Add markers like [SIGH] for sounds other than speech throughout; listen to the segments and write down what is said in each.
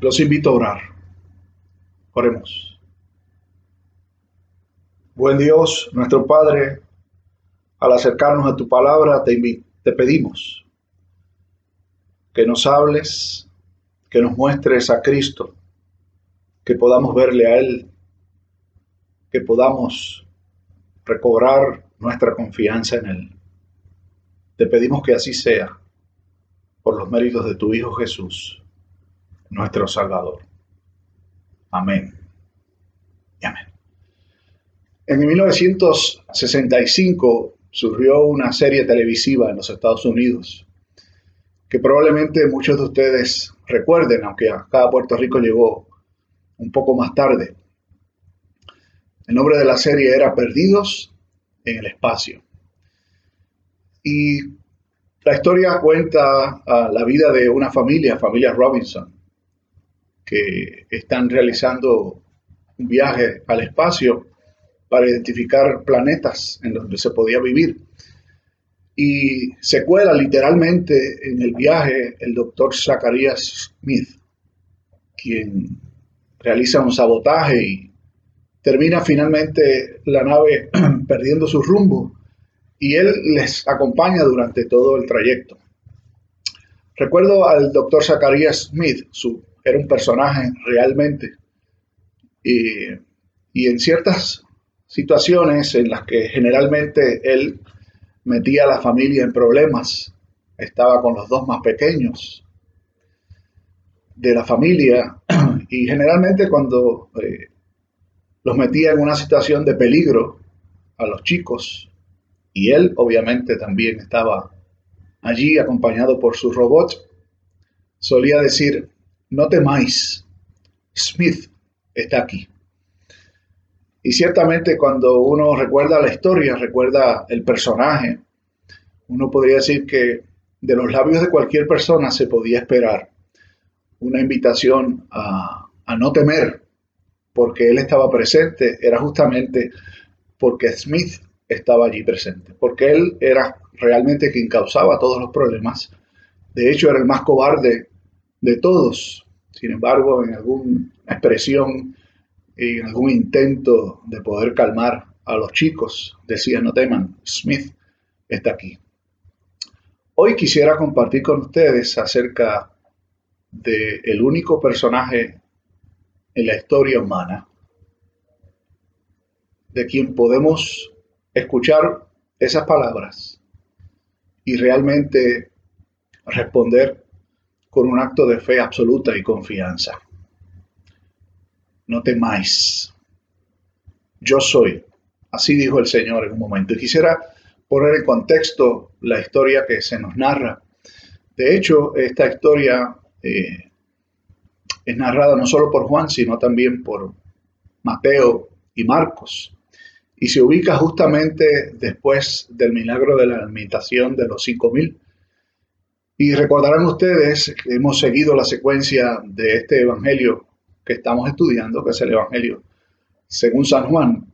Los invito a orar. Oremos. Buen Dios, nuestro Padre, al acercarnos a tu palabra, te, te pedimos que nos hables, que nos muestres a Cristo, que podamos verle a Él, que podamos recobrar nuestra confianza en Él. Te pedimos que así sea, por los méritos de tu Hijo Jesús nuestro Salvador. Amén. Y amén. En 1965 surgió una serie televisiva en los Estados Unidos que probablemente muchos de ustedes recuerden, aunque acá a Puerto Rico llegó un poco más tarde. El nombre de la serie era Perdidos en el Espacio. Y la historia cuenta la vida de una familia, familia Robinson, que están realizando un viaje al espacio para identificar planetas en donde se podía vivir. Y se cuela literalmente en el viaje el doctor Zacharias Smith, quien realiza un sabotaje y termina finalmente la nave [CLEARS THROAT] perdiendo su rumbo y él les acompaña durante todo el trayecto. Recuerdo al doctor Zacharias Smith, su era un personaje realmente. Y, en ciertas situaciones en las que generalmente él metía a la familia en problemas, estaba con los dos más pequeños de la familia [CLEARS THROAT] y generalmente cuando eh, los metía en una situación de peligro a los chicos y él obviamente también estaba allí acompañado por su robot, solía decir, no temáis, Smith está aquí. Y ciertamente cuando uno recuerda la historia, recuerda el personaje, uno podría decir que de los labios de cualquier persona se podía esperar una invitación a, a no temer, porque él estaba presente, era justamente porque Smith estaba allí presente, porque él era realmente quien causaba todos los problemas. De hecho, era el más cobarde de todos. Sin embargo, en alguna expresión, en algún intento de poder calmar a los chicos, decía, no teman, Smith está aquí. Hoy quisiera compartir con ustedes acerca del el único personaje en la historia humana de quien podemos escuchar esas palabras y realmente responder con un acto de fe absoluta y confianza. No temáis. Yo soy. Así dijo el Señor en un momento. Y quisiera poner en contexto la historia que se nos narra. De hecho, esta historia eh, es narrada no solo por Juan, sino también por Mateo y Marcos. Y se ubica justamente después del milagro de la alimentación de los cinco mil y recordarán ustedes que hemos seguido la secuencia de este Evangelio que estamos estudiando, que es el Evangelio según San Juan,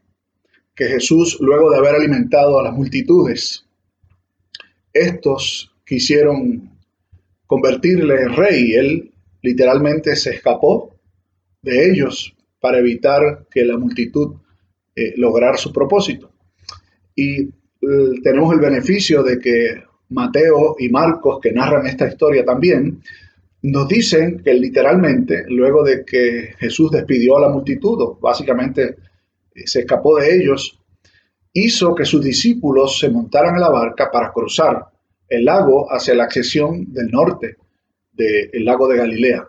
que Jesús, luego de haber alimentado a las multitudes, estos quisieron convertirle en rey. Él literalmente se escapó de ellos para evitar que la multitud eh, lograra su propósito. Y eh, tenemos el beneficio de que Mateo y Marcos, que narran esta historia también, nos dicen que literalmente, luego de que Jesús despidió a la multitud, básicamente eh, se escapó de ellos, hizo que sus discípulos se montaran en la barca para cruzar el lago hacia la accesión del norte del lago de Galilea.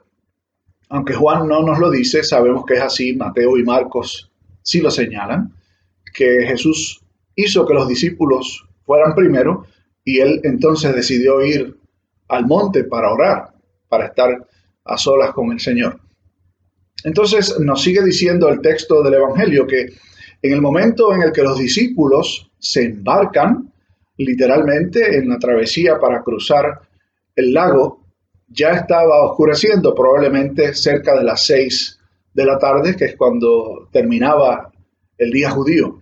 Aunque Juan no nos lo dice, sabemos que es así, Mateo y Marcos sí lo señalan, que Jesús hizo que los discípulos fueran primero y él entonces decidió ir al monte para orar, para estar a solas con el Señor. Entonces nos sigue diciendo el texto del Evangelio que en el momento en el que los discípulos se embarcan literalmente en la travesía para cruzar el lago, ya estaba oscureciendo, probablemente cerca de las seis de la tarde, que es cuando terminaba el día judío.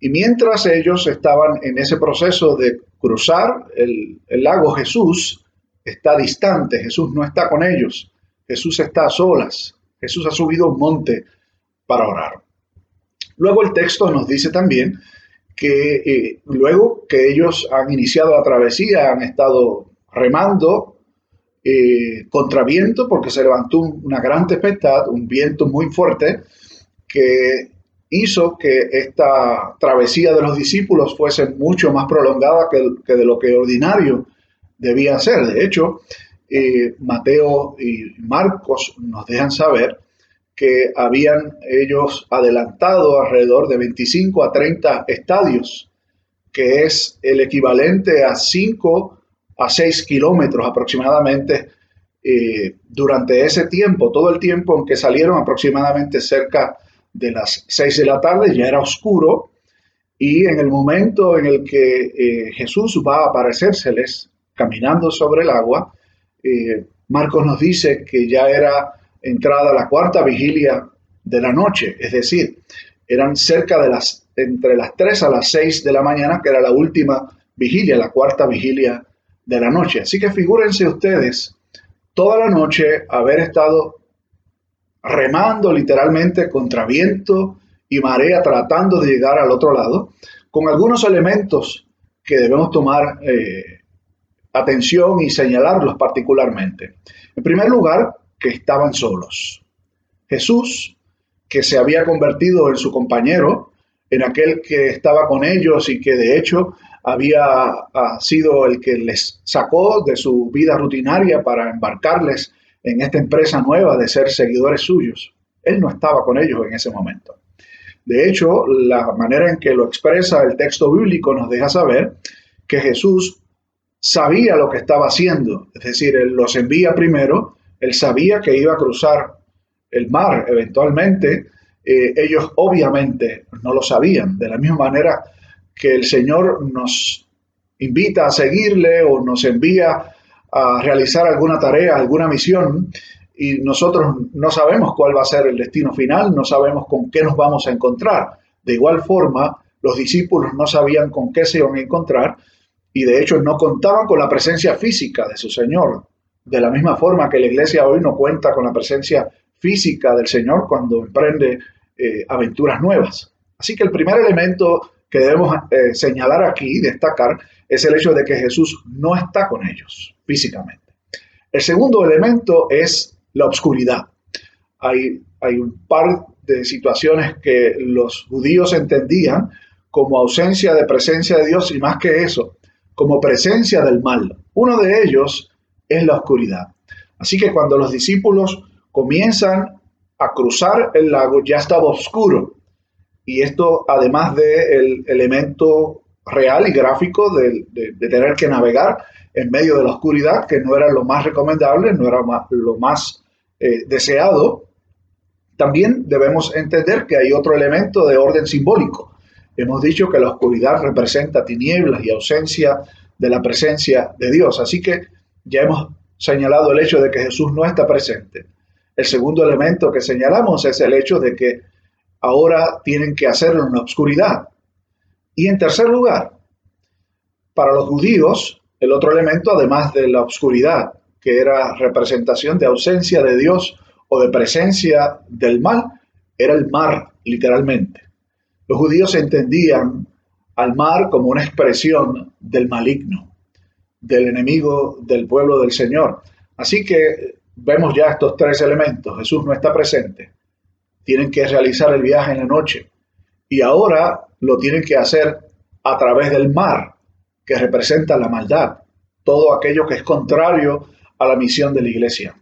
Y mientras ellos estaban en ese proceso de cruzar el, lago, Jesús está distante, Jesús no está con ellos. Jesús está a solas. Jesús ha subido un monte para orar. Luego el texto nos dice también que eh, luego que ellos han iniciado la travesía, han estado remando eh, contra viento porque se levantó una gran tempestad, un viento muy fuerte que hizo que esta travesía de los discípulos fuese mucho más prolongada que, de lo que ordinario debía ser. De hecho, eh, Mateo y Marcos nos dejan saber que habían ellos adelantado alrededor de 25 a 30 estadios, que es el equivalente a 5 a 6 kilómetros aproximadamente eh, durante ese tiempo, todo el tiempo en que salieron aproximadamente cerca de las 6 de la tarde, ya era oscuro, y en el momento en el que eh, Jesús va a aparecérseles caminando sobre el agua, eh, Marcos nos dice que ya era entrada la cuarta vigilia de la noche, es decir, eran cerca de las, entre las 3 a las 6 de la mañana, que era la última vigilia, la cuarta vigilia de la noche. Así que figúrense ustedes toda la noche haber estado remando literalmente contra viento y marea tratando de llegar al otro lado, con algunos elementos que debemos tomar eh, atención y señalarlos particularmente. En primer lugar, que estaban solos. Jesús, que se había convertido en su compañero, en aquel que estaba con ellos y que de hecho había sido el que les sacó de su vida rutinaria para embarcarles en esta empresa nueva de ser seguidores suyos. Él no estaba con ellos en ese momento. De hecho, la manera en que lo expresa el texto bíblico nos deja saber que Jesús sabía lo que estaba haciendo, es decir, Él los envía primero, Él sabía que iba a cruzar el mar eventualmente, eh, ellos obviamente no lo sabían, de la misma manera que el Señor nos invita a seguirle o nos envía a realizar alguna tarea, alguna misión, y nosotros no sabemos cuál va a ser el destino final, no sabemos con qué nos vamos a encontrar. De igual forma, los discípulos no sabían con qué se iban a encontrar y de hecho no contaban con la presencia física de su Señor. De la misma forma que la iglesia hoy no cuenta con la presencia física del Señor cuando emprende eh, aventuras nuevas. Así que el primer elemento que debemos eh, señalar aquí, destacar, es el hecho de que Jesús no está con ellos físicamente. El segundo elemento es la obscuridad. Hay, hay un par de situaciones que los judíos entendían como ausencia de presencia de Dios y más que eso, como presencia del mal. Uno de ellos es la oscuridad. Así que cuando los discípulos comienzan a cruzar el lago, ya estaba oscuro. Y esto, además del elemento real y gráfico de, tener que navegar en medio de la oscuridad, que no era lo más recomendable, no era lo más eh, deseado, también debemos entender que hay otro elemento de orden simbólico. Hemos dicho que la oscuridad representa tinieblas y ausencia de la presencia de Dios. Así que ya hemos señalado el hecho de que Jesús no está presente. El segundo elemento que señalamos es el hecho de que ahora tienen que hacerlo en la oscuridad. Y en tercer lugar, para los judíos, el otro elemento, además de la oscuridad, que era representación de ausencia de Dios o de presencia del mal, era el mar, literalmente. Los judíos entendían al mar como una expresión del maligno, del enemigo del pueblo del Señor. Así que vemos ya estos tres elementos. Jesús no está presente, tienen que realizar el viaje en la noche y ahora lo tienen que hacer a través del mar, que representa la maldad, todo aquello que es contrario a la misión de la iglesia.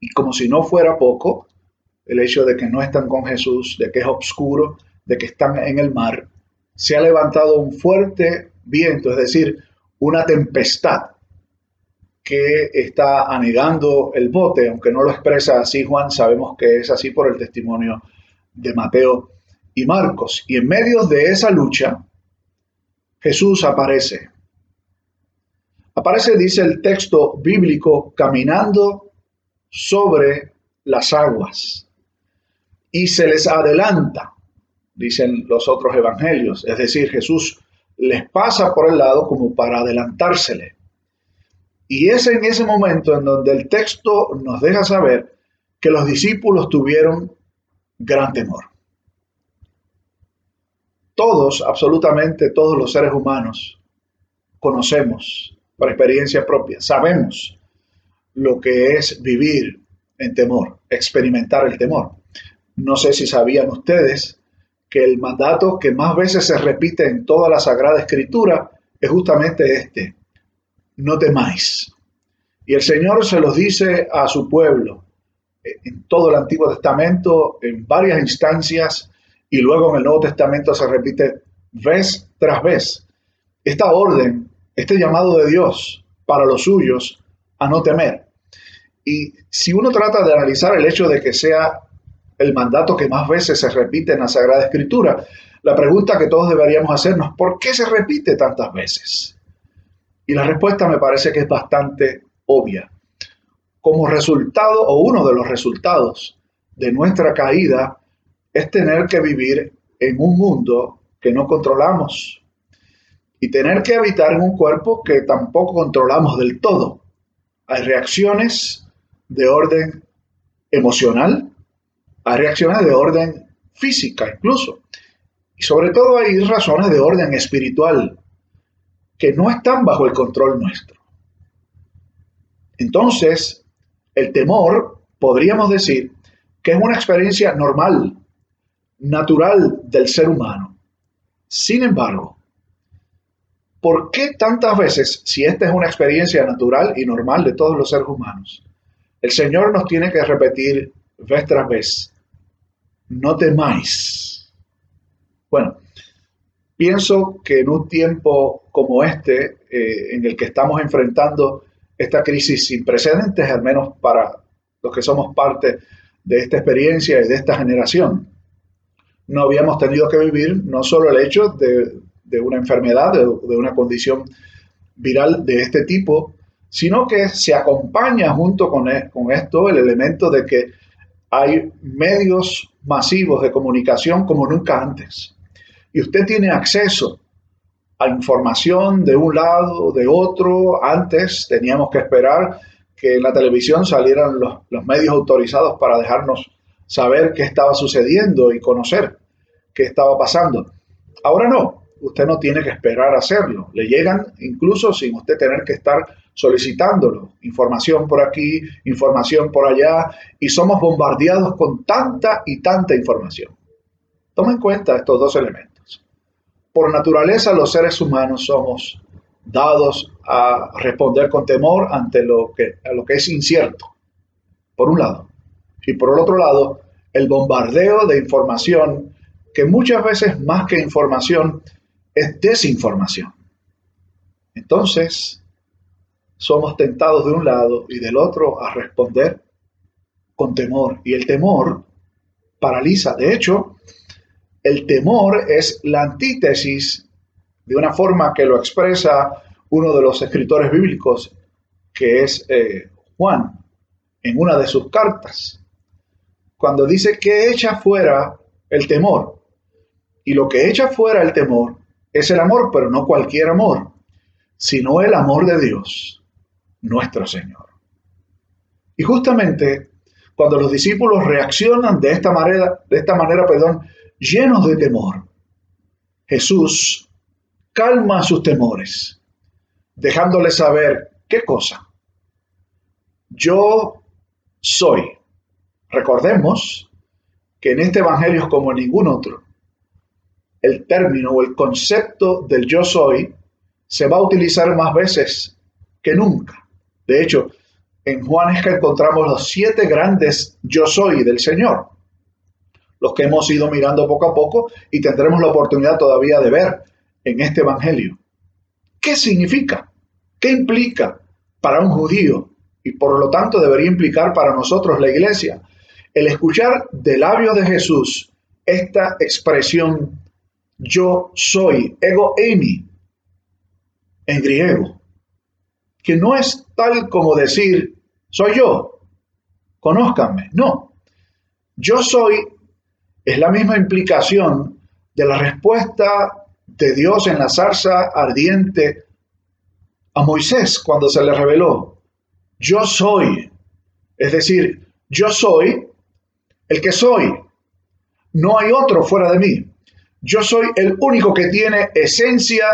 Y como si no fuera poco, el hecho de que no están con Jesús, de que es oscuro, de que están en el mar, se ha levantado un fuerte viento, es decir, una tempestad que está anegando el bote, aunque no lo expresa así Juan, sabemos que es así por el testimonio de Mateo y Marcos. Y en medio de esa lucha, Jesús aparece. Aparece, dice el texto bíblico, caminando sobre las aguas. Y se les adelanta, dicen los otros evangelios. Es decir, Jesús les pasa por el lado como para adelantársele. Y es en ese momento en donde el texto nos deja saber que los discípulos tuvieron gran temor. Todos, absolutamente todos los seres humanos, conocemos por experiencia propia, sabemos lo que es vivir en temor, experimentar el temor. No sé si sabían ustedes que el mandato que más veces se repite en toda la Sagrada Escritura es justamente este, no temáis. Y el Señor se los dice a su pueblo en todo el Antiguo Testamento, en varias instancias, y luego en el Nuevo Testamento se repite vez tras vez. Esta orden, este llamado de Dios para los suyos a no temer. Y si uno trata de analizar el hecho de que sea el mandato que más veces se repite en la Sagrada Escritura, la pregunta que todos deberíamos hacernos, ¿por qué se repite tantas veces? Y la respuesta me parece que es bastante obvia. Como resultado o uno de los resultados de nuestra caída es tener que vivir en un mundo que no controlamos y tener que habitar en un cuerpo que tampoco controlamos del todo. Hay reacciones de orden emocional, hay reacciones de orden física incluso, y sobre todo hay razones de orden espiritual que no están bajo el control nuestro. Entonces, el temor, podríamos decir, que es una experiencia normal, natural del ser humano. Sin embargo, ¿por qué tantas veces, si esta es una experiencia natural y normal de todos los seres humanos, el Señor nos tiene que repetir vez tras vez, no temáis? Bueno, pienso que en un tiempo como este, eh, en el que estamos enfrentando esta crisis sin precedentes, al menos para los que somos parte de esta experiencia y de esta generación, no habíamos tenido que vivir no solo el hecho de, una enfermedad, de, de una condición viral de este tipo, sino que se acompaña junto con, e, con esto el elemento de que hay medios masivos de comunicación como nunca antes. Y usted tiene acceso a información de un lado de otro. Antes teníamos que esperar que en la televisión salieran los, los medios autorizados para dejarnos saber qué estaba sucediendo y conocer qué estaba pasando. Ahora no, usted no tiene que esperar a hacerlo. Le llegan incluso sin usted tener que estar solicitándolo. Información por aquí, información por allá, y somos bombardeados con tanta y tanta información. Toma en cuenta estos dos elementos. Por naturaleza los seres humanos somos dados a responder con temor ante lo que, a lo que es incierto, por un lado. Y por el otro lado, el bombardeo de información que muchas veces más que información es desinformación. Entonces, somos tentados de un lado y del otro a responder con temor. Y el temor paraliza. De hecho, el temor es la antítesis de una forma que lo expresa uno de los escritores bíblicos, que es eh, Juan, en una de sus cartas, cuando dice que echa fuera el temor. Y lo que echa fuera el temor es el amor, pero no cualquier amor, sino el amor de Dios, nuestro Señor. Y justamente cuando los discípulos reaccionan de esta manera, de esta manera, perdón, llenos de temor, Jesús calma sus temores, dejándoles saber qué cosa. Yo soy. Recordemos que en este Evangelio, como en ningún otro, el término o el concepto del yo soy se va a utilizar más veces que nunca. De hecho, en Juan es que encontramos los siete grandes yo soy del Señor, los que hemos ido mirando poco a poco y tendremos la oportunidad todavía de ver en este Evangelio. ¿Qué significa? ¿Qué implica para un judío y por lo tanto debería implicar para nosotros la iglesia el escuchar de labios de Jesús esta expresión yo soy, ego eimi, en griego, que no es tal como decir soy yo, conózcanme, no. Yo soy es la misma implicación de la respuesta de Dios en la zarza ardiente a Moisés cuando se le reveló, yo soy, es decir, yo soy el que soy, no hay otro fuera de mí. Yo soy el único que tiene esencia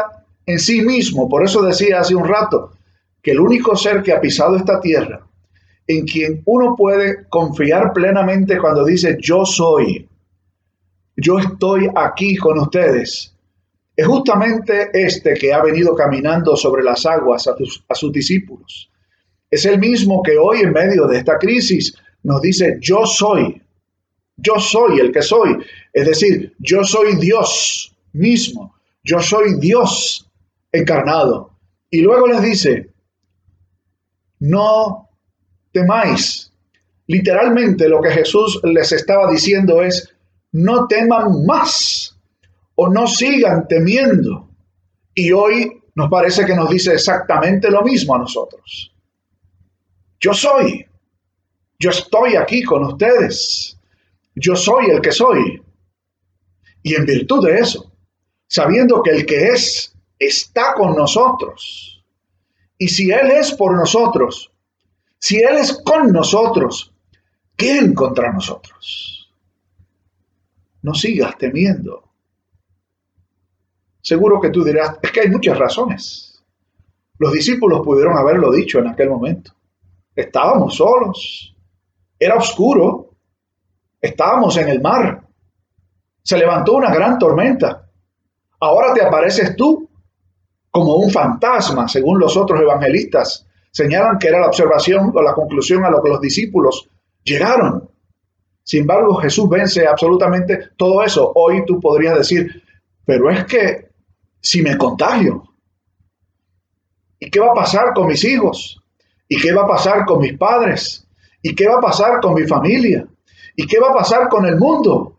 en sí mismo. Por eso decía hace un rato que el único ser que ha pisado esta tierra, en quien uno puede confiar plenamente cuando dice yo soy, yo estoy aquí con ustedes, es justamente este que ha venido caminando sobre las aguas a, sus discípulos. Es el mismo que hoy en medio de esta crisis nos dice yo soy. Yo soy el que soy. Es decir, yo soy Dios mismo. Yo soy Dios encarnado. Y luego les dice, no temáis. Literalmente lo que Jesús les estaba diciendo es, no teman más o no sigan temiendo. Y hoy nos parece que nos dice exactamente lo mismo a nosotros. Yo soy, yo estoy aquí con ustedes, yo soy el que soy. Y en virtud de eso, sabiendo que el que es está con nosotros. Y si Él es por nosotros, si Él es con nosotros, ¿quién contra nosotros? No sigas temiendo. Seguro que tú dirás, es que hay muchas razones. Los discípulos pudieron haberlo dicho en aquel momento. Estábamos solos, era oscuro, Estábamos en el mar. Se levantó una gran tormenta. Ahora te apareces tú como un fantasma, según los otros evangelistas. Señalan que era la observación o la conclusión a lo que los discípulos llegaron. Sin embargo, Jesús vence absolutamente todo eso. Hoy tú podrías decir, pero es que si me contagio, ¿y qué va a pasar con mis hijos? ¿Y qué va a pasar con mis padres? ¿Y qué va a pasar con mi familia? ¿Y qué va a pasar con el mundo?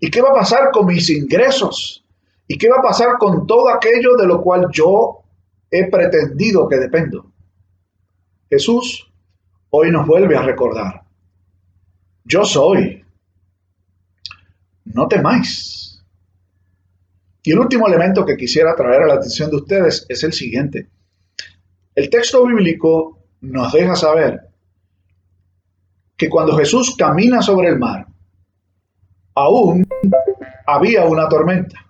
¿Y qué va a pasar con mis ingresos? ¿Y qué va a pasar con todo aquello de lo cual yo he pretendido que dependo? Jesús hoy nos vuelve a recordar, yo soy, no temáis. Y el último elemento que quisiera traer a la atención de ustedes es el siguiente. El texto bíblico nos deja saber que cuando Jesús camina sobre el mar, aún había una tormenta.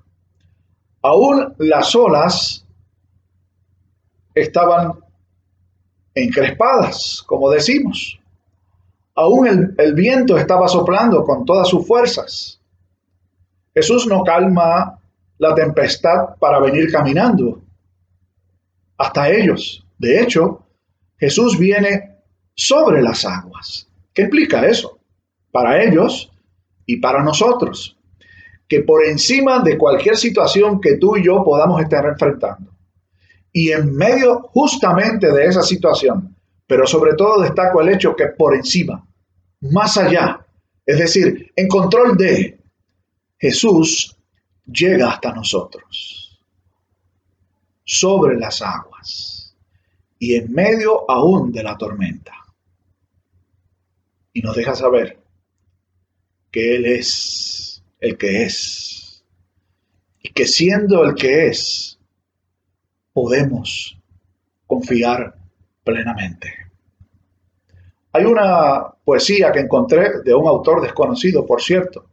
Aún las olas estaban encrespadas, como decimos. Aún el, el, viento estaba soplando con todas sus fuerzas. Jesús no calma la tempestad para venir caminando hasta ellos. De hecho, Jesús viene sobre las aguas. ¿Qué implica eso? Para ellos y para nosotros. Que por encima de cualquier situación que tú y yo podamos estar enfrentando, y en medio justamente de esa situación, pero sobre todo destaco el hecho que por encima, más allá, es decir, en control de Jesús, llega hasta nosotros, sobre las aguas y en medio aún de la tormenta y nos deja saber que Él es el que es y que siendo el que es, podemos confiar plenamente. Hay una poesía que encontré de un autor desconocido, por cierto,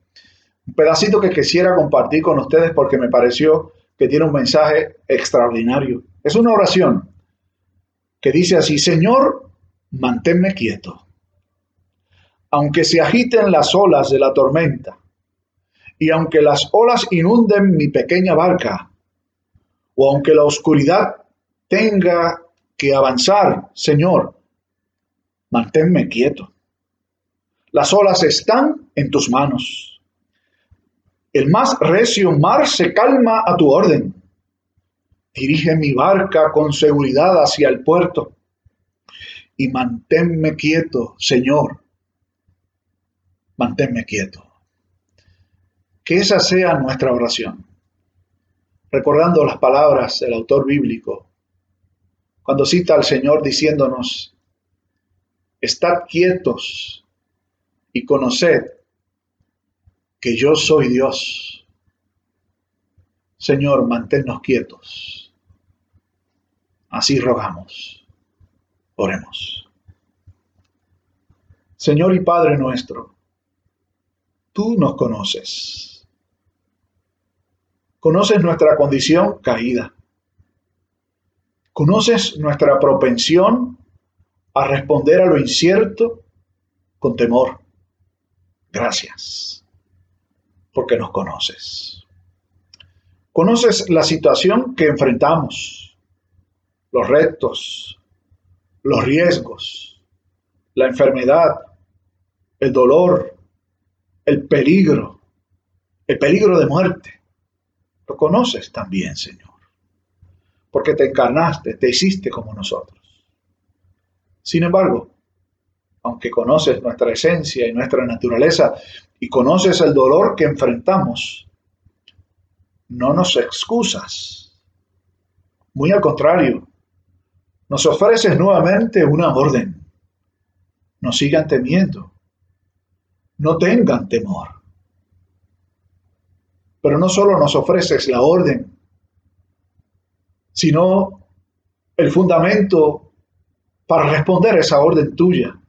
un pedacito que quisiera compartir con ustedes porque me pareció que tiene un mensaje extraordinario. Es una oración que dice así, Señor, manténme quieto aunque se agiten las olas de la tormenta, y aunque las olas inunden mi pequeña barca, o aunque la oscuridad tenga que avanzar, Señor, manténme quieto. Las olas están en tus manos. El más recio mar se calma a tu orden. Dirige mi barca con seguridad hacia el puerto y manténme quieto, Señor, manténme quieto. Que esa sea nuestra oración. Recordando las palabras del autor bíblico, cuando cita al Señor diciéndonos, estad quietos y conoced que yo soy Dios. Señor, manténnos quietos. Así rogamos. Oremos. Señor y Padre nuestro, tú nos conoces. Conoces nuestra condición caída. Conoces nuestra propensión a responder a lo incierto con temor. Gracias, porque nos conoces. Conoces la situación que enfrentamos, los retos, los riesgos, la enfermedad, el dolor, el peligro, el peligro de muerte. Lo conoces también, Señor, porque te encarnaste, te hiciste como nosotros. Sin embargo, aunque conoces nuestra esencia y nuestra naturaleza y conoces el dolor que enfrentamos, no nos excusas. Muy al contrario, nos ofreces nuevamente una orden. No sigan temiendo. No tengan temor. Pero no solo nos ofreces la orden, sino el fundamento para responder esa orden tuya,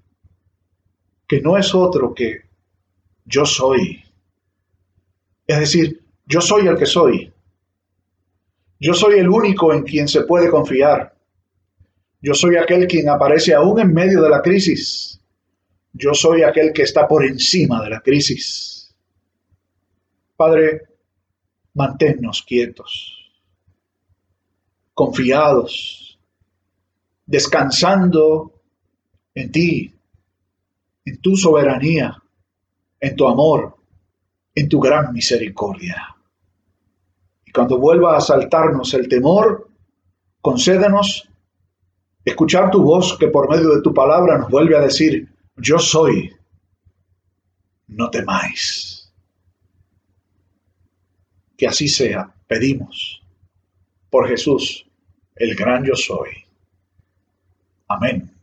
que no es otro que yo soy. Es decir, yo soy el que soy. Yo soy el único en quien se puede confiar. Yo soy aquel quien aparece aún en medio de la crisis. Yo soy aquel que está por encima de la crisis. Padre, manténnos quietos, confiados, descansando en ti, en tu soberanía, en tu amor, en tu gran misericordia. Y cuando vuelva a asaltarnos el temor, concédenos escuchar tu voz que por medio de tu palabra nos vuelve a decir, yo soy, no temáis. Que así sea, pedimos, por Jesús, el gran yo soy. Amén.